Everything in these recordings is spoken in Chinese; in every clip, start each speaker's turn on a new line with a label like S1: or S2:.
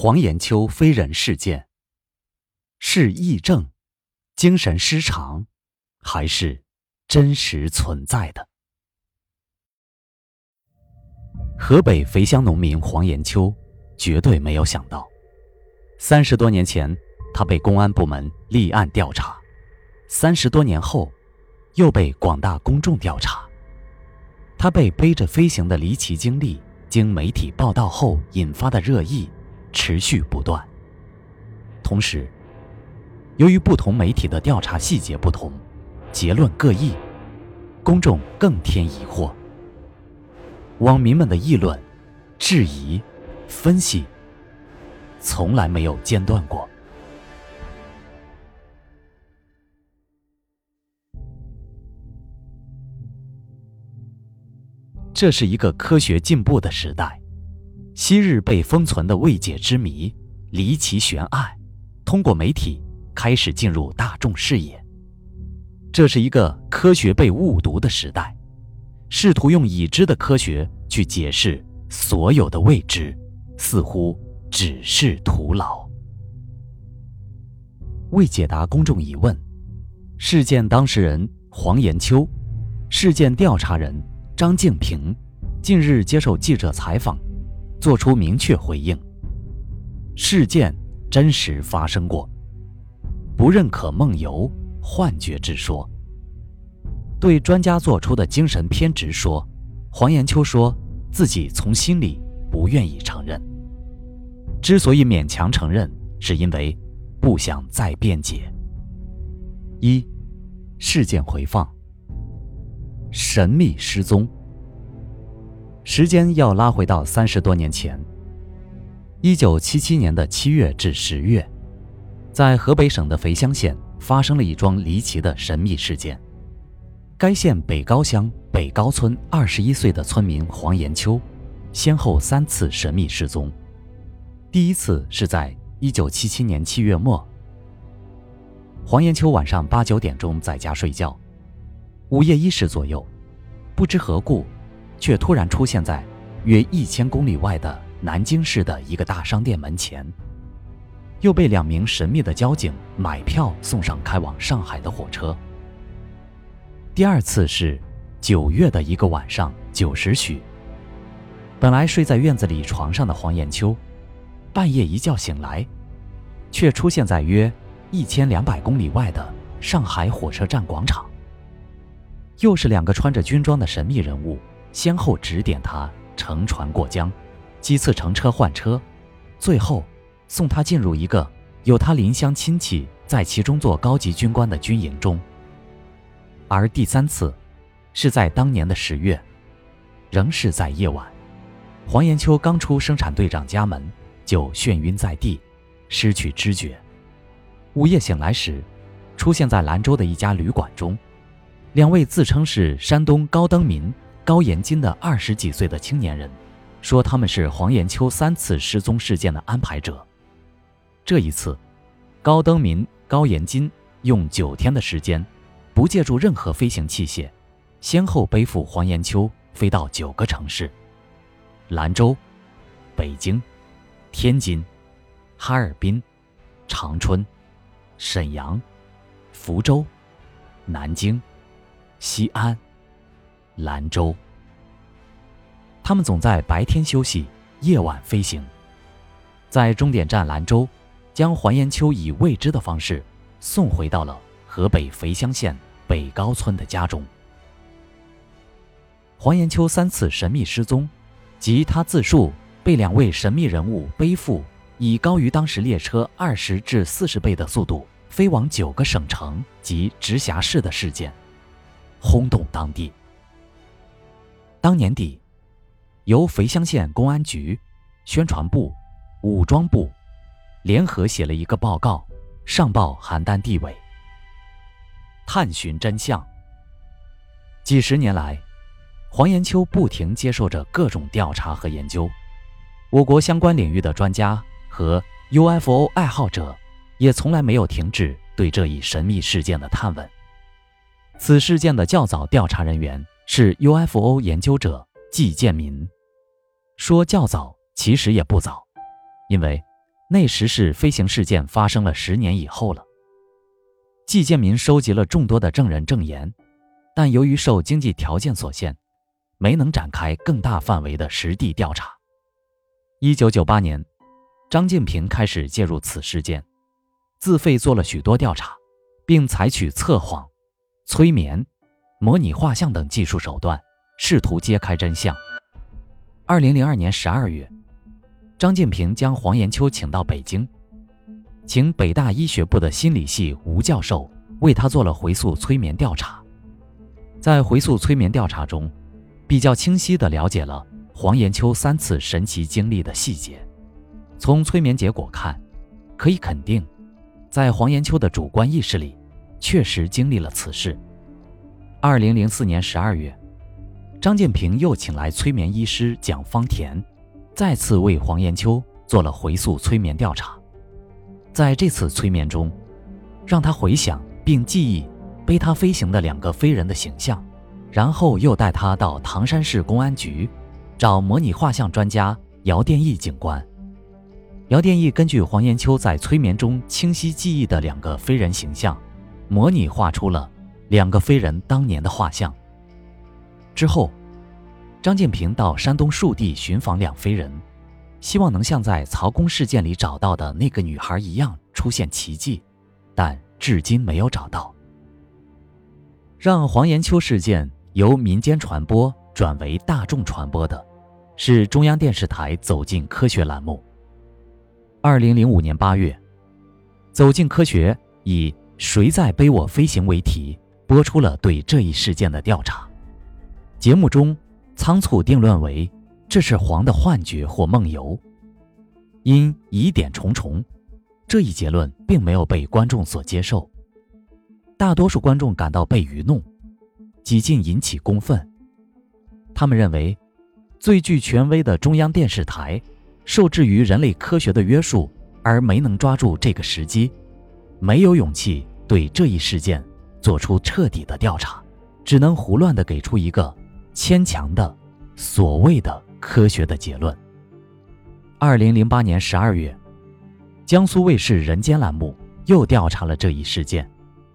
S1: 黄延秋非人事件是癔症、精神失常，还是真实存在的？河北肥乡农民黄延秋绝对没有想到，三十多年前他被公安部门立案调查，三十多年后又被广大公众调查。他被背着飞行的离奇经历，经媒体报道后引发的热议持续不断。同时，由于不同媒体的调查细节不同，结论各异，公众更添疑惑。网民们的议论、质疑、分析，从来没有间断过。这是一个科学进步的时代，昔日被封存的未解之谜、离奇悬案，通过媒体开始进入大众视野。这是一个科学被误读的时代。试图用已知的科学去解释所有的未知，似乎只是徒劳。为解答公众疑问，事件当事人黄延秋、事件调查人张静平近日接受记者采访，做出明确回应：事件真实发生过，不认可梦游、幻觉之说。对专家做出的精神偏执说，黄延秋说自己从心里不愿意承认。之所以勉强承认，是因为不想再辩解。一，事件回放。神秘失踪。时间要拉回到三十多年前，一九七七年的七月至十月，在河北省的肥乡县发生了一桩离奇的神秘事件。该县北高乡北高村二十一岁的村民黄延秋，先后三次神秘失踪。第一次是在一九七七年七月末，黄延秋晚上八九点钟在家睡觉，午夜一时左右，不知何故，却突然出现在约一千公里外的南京市的一个大商店门前，又被两名神秘的交警买票送上开往上海的火车。第二次是九月的一个晚上九时许。本来睡在院子里床上的黄延秋，半夜一觉醒来，却出现在约一千两百公里外的上海火车站广场。又是两个穿着军装的神秘人物，先后指点他乘船过江，几次乘车换车，最后送他进入一个有他邻乡亲戚在其中做高级军官的军营中。而第三次，是在当年的十月，仍是在夜晚，黄延秋刚出生产队长家门，就眩晕在地，失去知觉。午夜醒来时，出现在兰州的一家旅馆中，两位自称是山东高登民、高延金的二十几岁的青年人，说他们是黄延秋三次失踪事件的安排者。这一次，高登民、高延金用九天的时间。不借助任何飞行器械，先后背负黄延秋飞到九个城市：兰州、北京、天津、哈尔滨、长春、沈阳、福州、南京、西安、兰州。他们总在白天休息，夜晚飞行，在终点站兰州，将黄延秋以未知的方式送回到了河北肥乡县。北高村的家中，黄延秋三次神秘失踪，及他自述被两位神秘人物背负，以高于当时列车二十至四十倍的速度飞往九个省城及直辖市的事件，轰动当地。当年底，由肥乡县公安局、宣传部、武装部联合写了一个报告，上报邯郸地委。探寻真相。几十年来，黄延秋不停接受着各种调查和研究，我国相关领域的专家和 UFO 爱好者也从来没有停止对这一神秘事件的探问。此事件的较早调查人员是 UFO 研究者季建民，说较早其实也不早，因为那时是飞行事件发生了十年以后了。季建民收集了众多的证人证言，但由于受经济条件所限，没能展开更大范围的实地调查。一九九八年，张建平开始介入此事件，自费做了许多调查，并采取测谎、催眠、模拟画像等技术手段，试图揭开真相。二零零二年十二月，张建平将黄延秋请到北京。请北大医学部的心理系吴教授为他做了回溯催眠调查，在回溯催眠调查中，比较清晰地了解了黄延秋三次神奇经历的细节。从催眠结果看，可以肯定，在黄延秋的主观意识里，确实经历了此事。二零零四年十二月，张建平又请来催眠医师蒋方田，再次为黄延秋做了回溯催眠调查。在这次催眠中，让他回想并记忆背他飞行的两个飞人的形象，然后又带他到唐山市公安局，找模拟画像专家姚殿义警官。姚殿义根据黄延秋在催眠中清晰记忆的两个飞人形象，模拟画出了两个飞人当年的画像。之后，张建平到山东树地寻访两飞人。希望能像在曹公事件里找到的那个女孩一样出现奇迹，但至今没有找到。让黄延秋事件由民间传播转为大众传播的，是中央电视台《走进科学》栏目。二零零五年八月，《走进科学》以“谁在背我飞行”为题，播出了对这一事件的调查。节目中仓促定论为。这是黄的幻觉或梦游，因疑点重重，这一结论并没有被观众所接受。大多数观众感到被愚弄，几近引起公愤。他们认为，最具权威的中央电视台，受制于人类科学的约束，而没能抓住这个时机，没有勇气对这一事件做出彻底的调查，只能胡乱地给出一个牵强的所谓的。科学的结论。二零零八年十二月，江苏卫视《人间》栏目又调查了这一事件，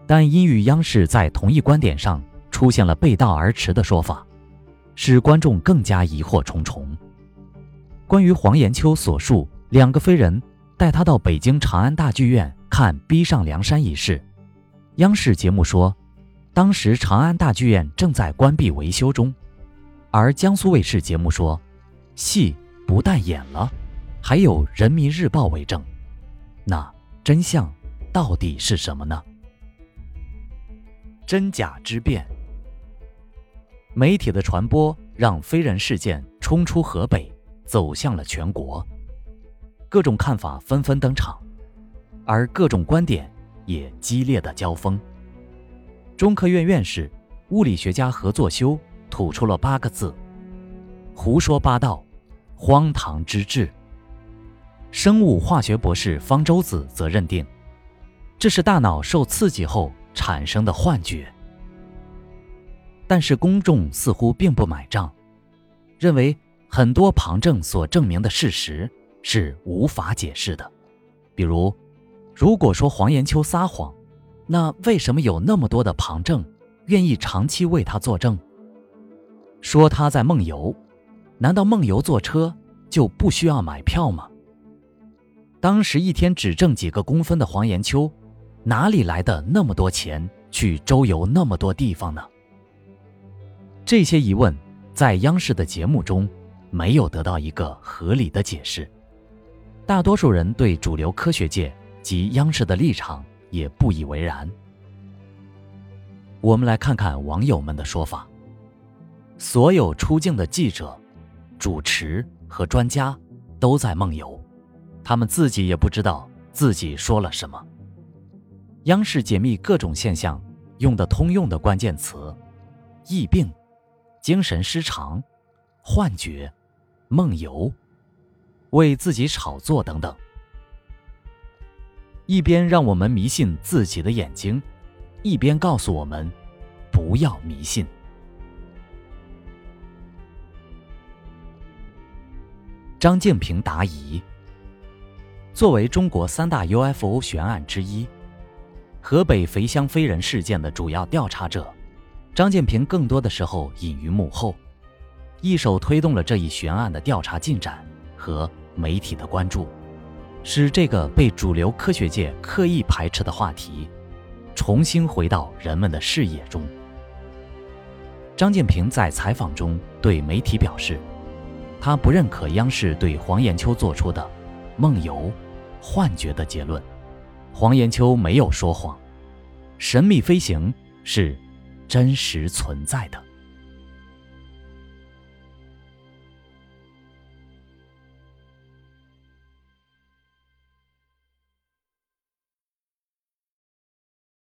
S1: 但因与央视在同一观点上出现了背道而驰的说法，使观众更加疑惑重重。关于黄延秋所述两个飞人带他到北京长安大剧院看《逼上梁山》一事，央视节目说，当时长安大剧院正在关闭维修中，而江苏卫视节目说。戏不但演了，还有《人民日报》为证，那真相到底是什么呢？真假之辩，媒体的传播让飞人事件冲出河北，走向了全国，各种看法纷纷登场，而各种观点也激烈的交锋。中科院院士、物理学家何作修吐出了八个字。胡说八道，荒唐之至。生物化学博士方舟子则认定，这是大脑受刺激后产生的幻觉。但是公众似乎并不买账，认为很多旁证所证明的事实是无法解释的。比如，如果说黄延秋撒谎，那为什么有那么多的旁证愿意长期为他作证？说他在梦游。难道梦游坐车就不需要买票吗？当时一天只挣几个工分的黄延秋，哪里来的那么多钱去周游那么多地方呢？这些疑问在央视的节目中没有得到一个合理的解释，大多数人对主流科学界及央视的立场也不以为然。我们来看看网友们的说法：所有出镜的记者。主持和专家都在梦游，他们自己也不知道自己说了什么。央视解密各种现象用的通用的关键词：疫病、精神失常、幻觉、梦游、为自己炒作等等，一边让我们迷信自己的眼睛，一边告诉我们不要迷信。张建平答疑。作为中国三大 UFO 悬案之一，河北肥乡飞人事件的主要调查者，张建平更多的时候隐于幕后，一手推动了这一悬案的调查进展和媒体的关注，使这个被主流科学界刻意排斥的话题，重新回到人们的视野中。张建平在采访中对媒体表示，他不认可央视对黄延秋做出的“梦游”。幻觉的结论，黄延秋没有说谎，神秘飞行是真实存在的。